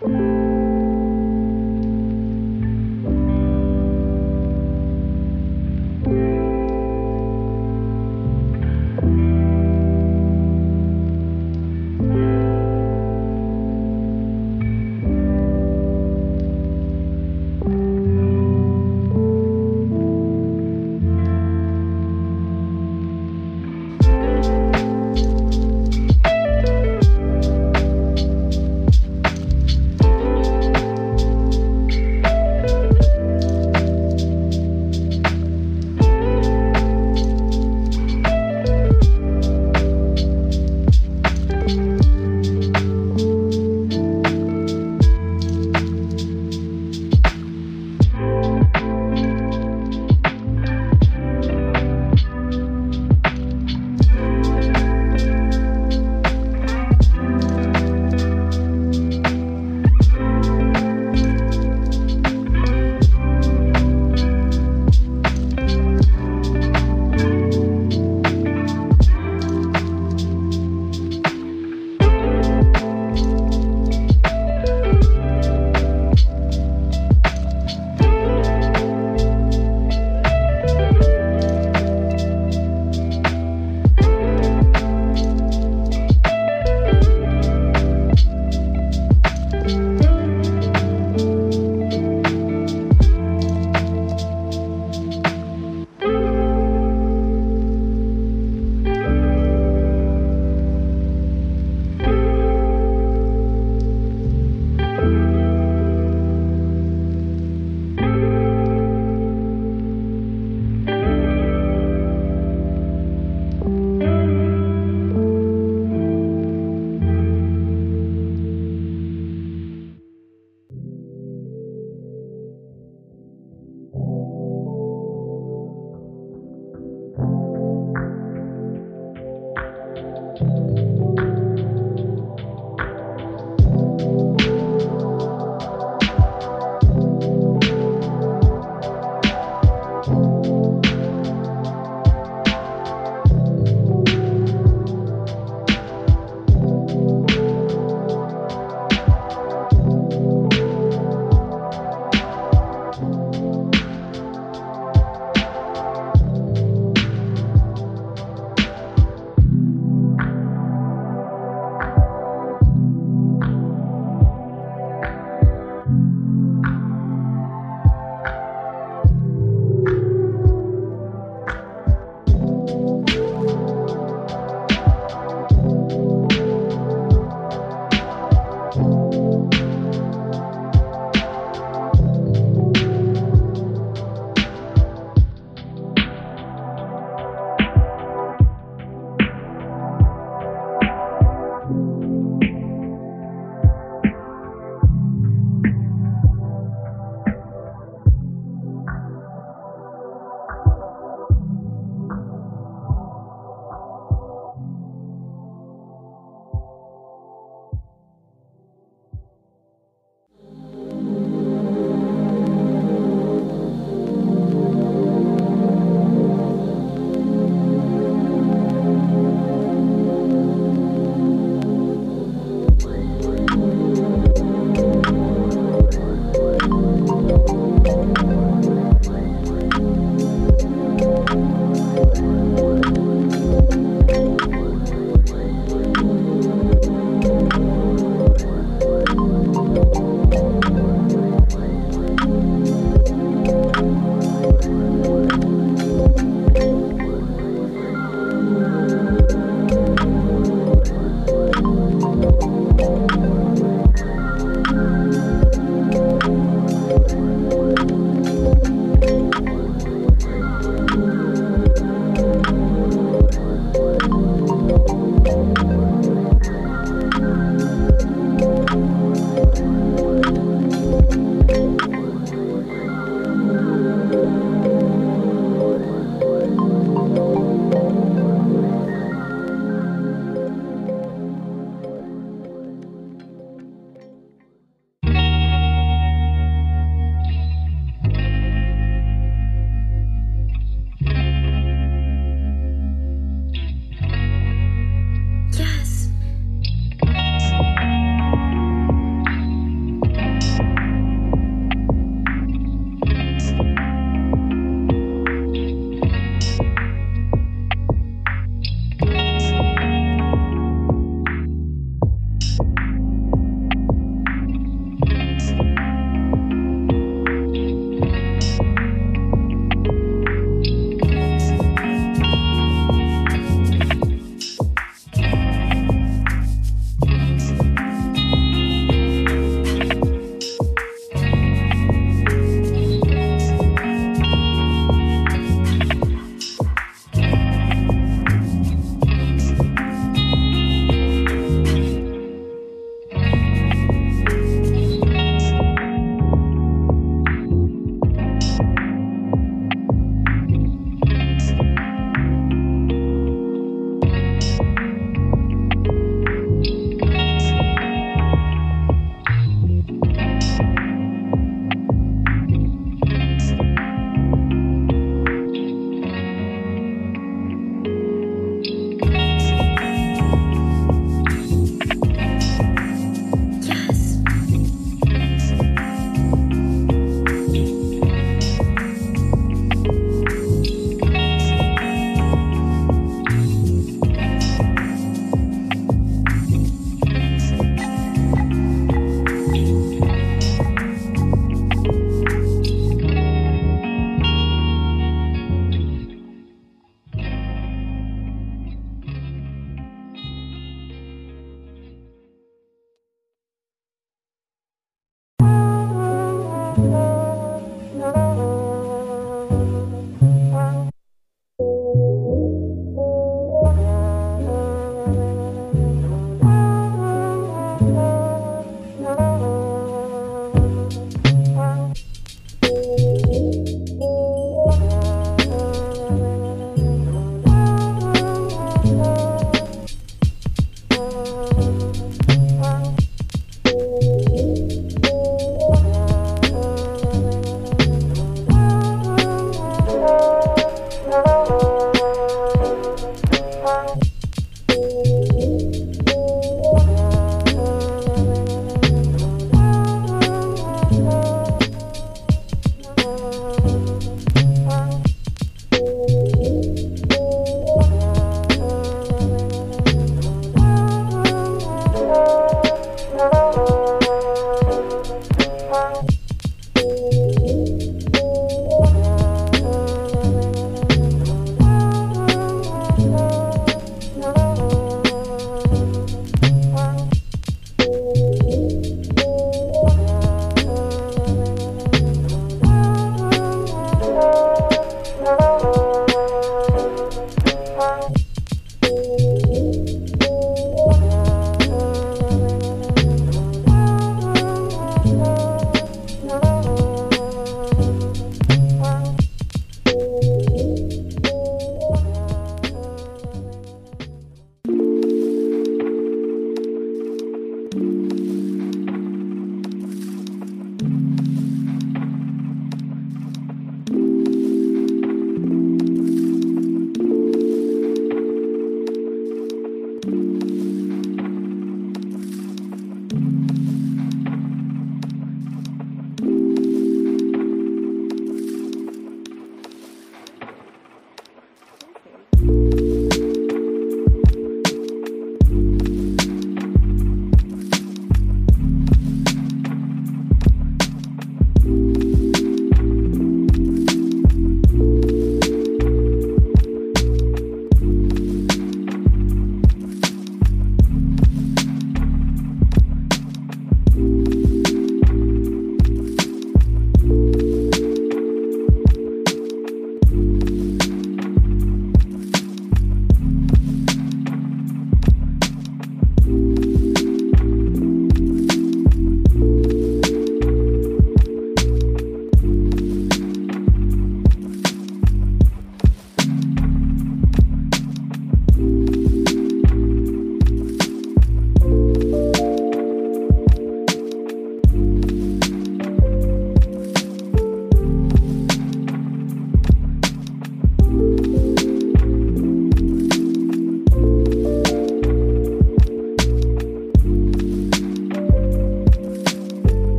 Música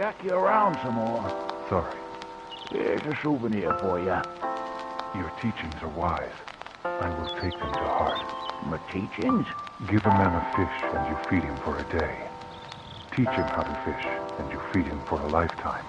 Jack you around some more. Sorry. Here's a souvenir for you. Your teachings are wise. I will take them to heart. My teachings? Give a man a fish and you feed him for a day. Teach him how to fish and you feed him for a lifetime.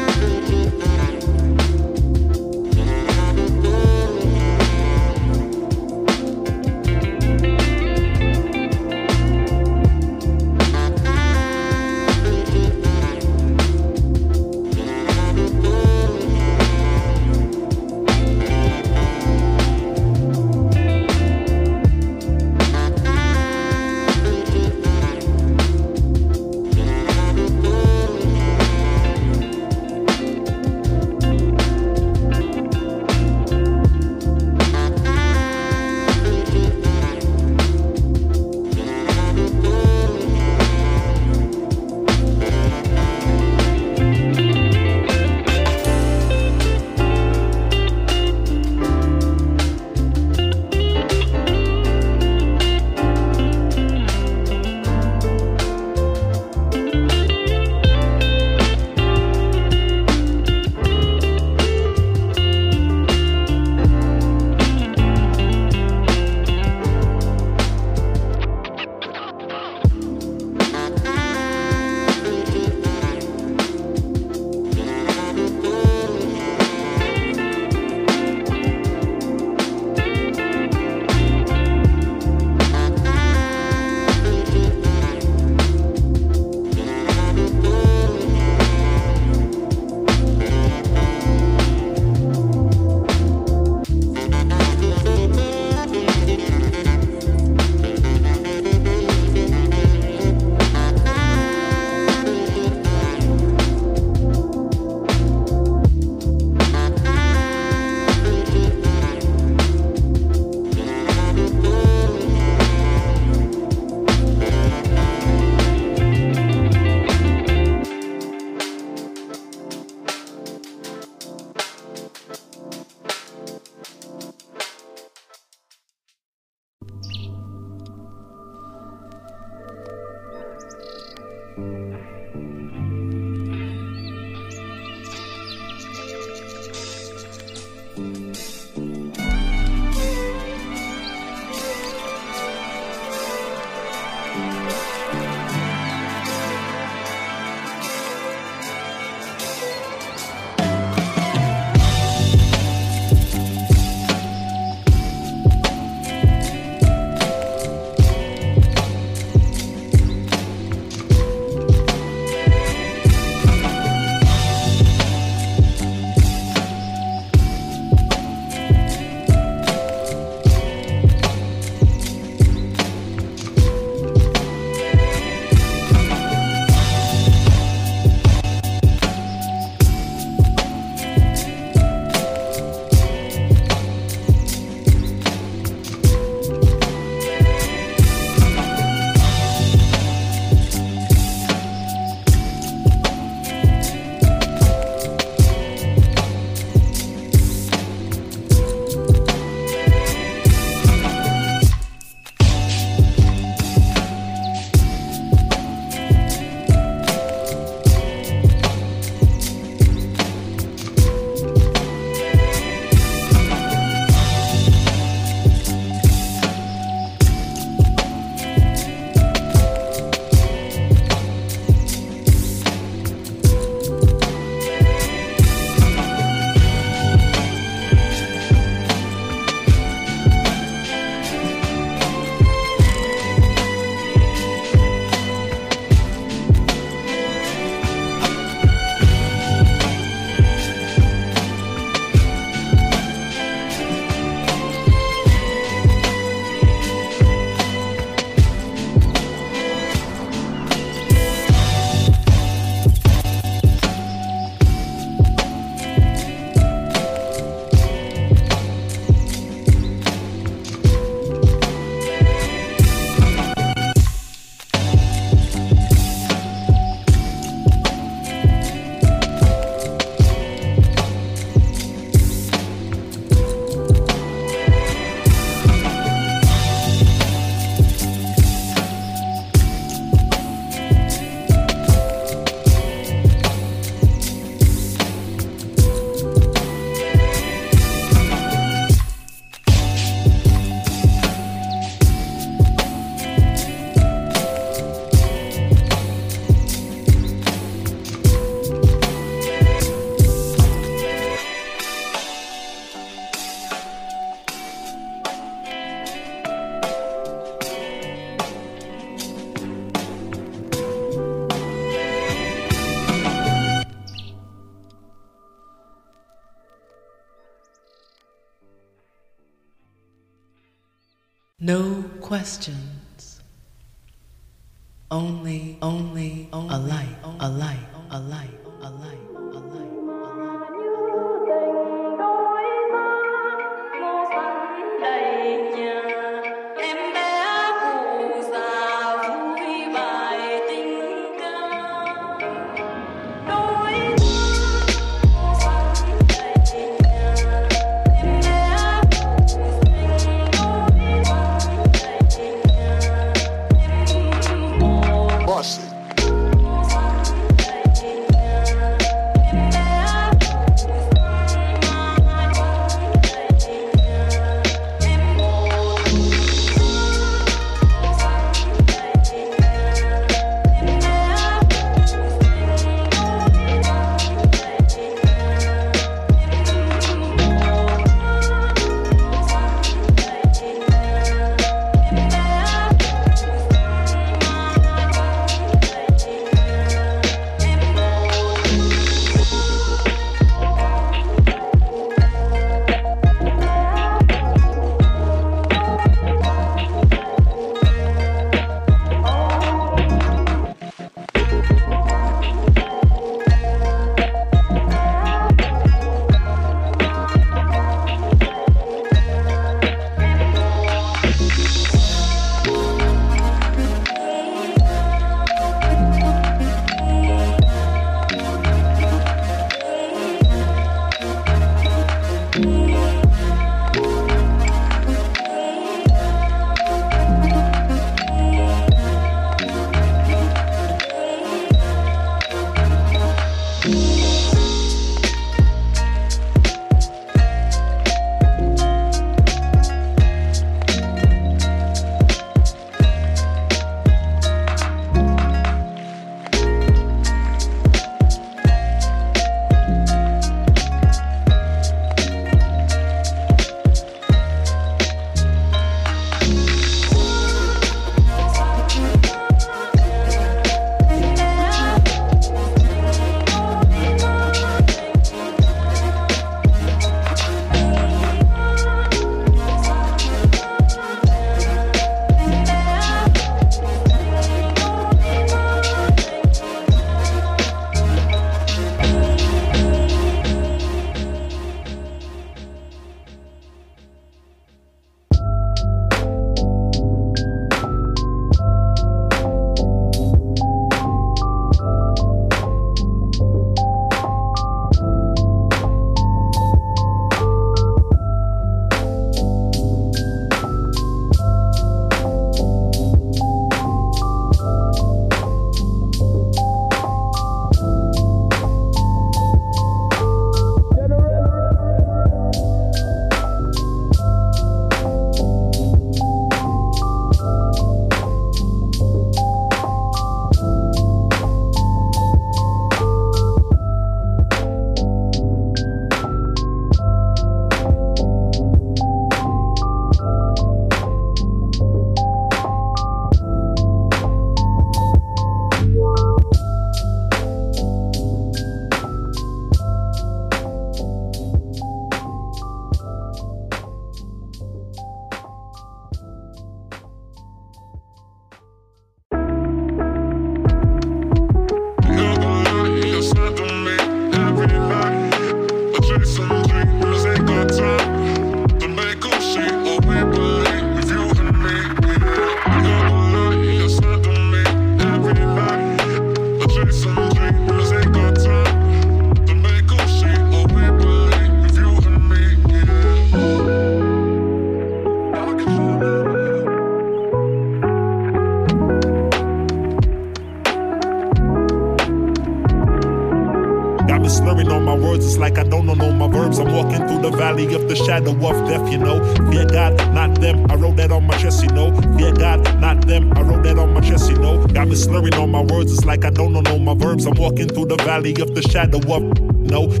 Valley of the shadow of no.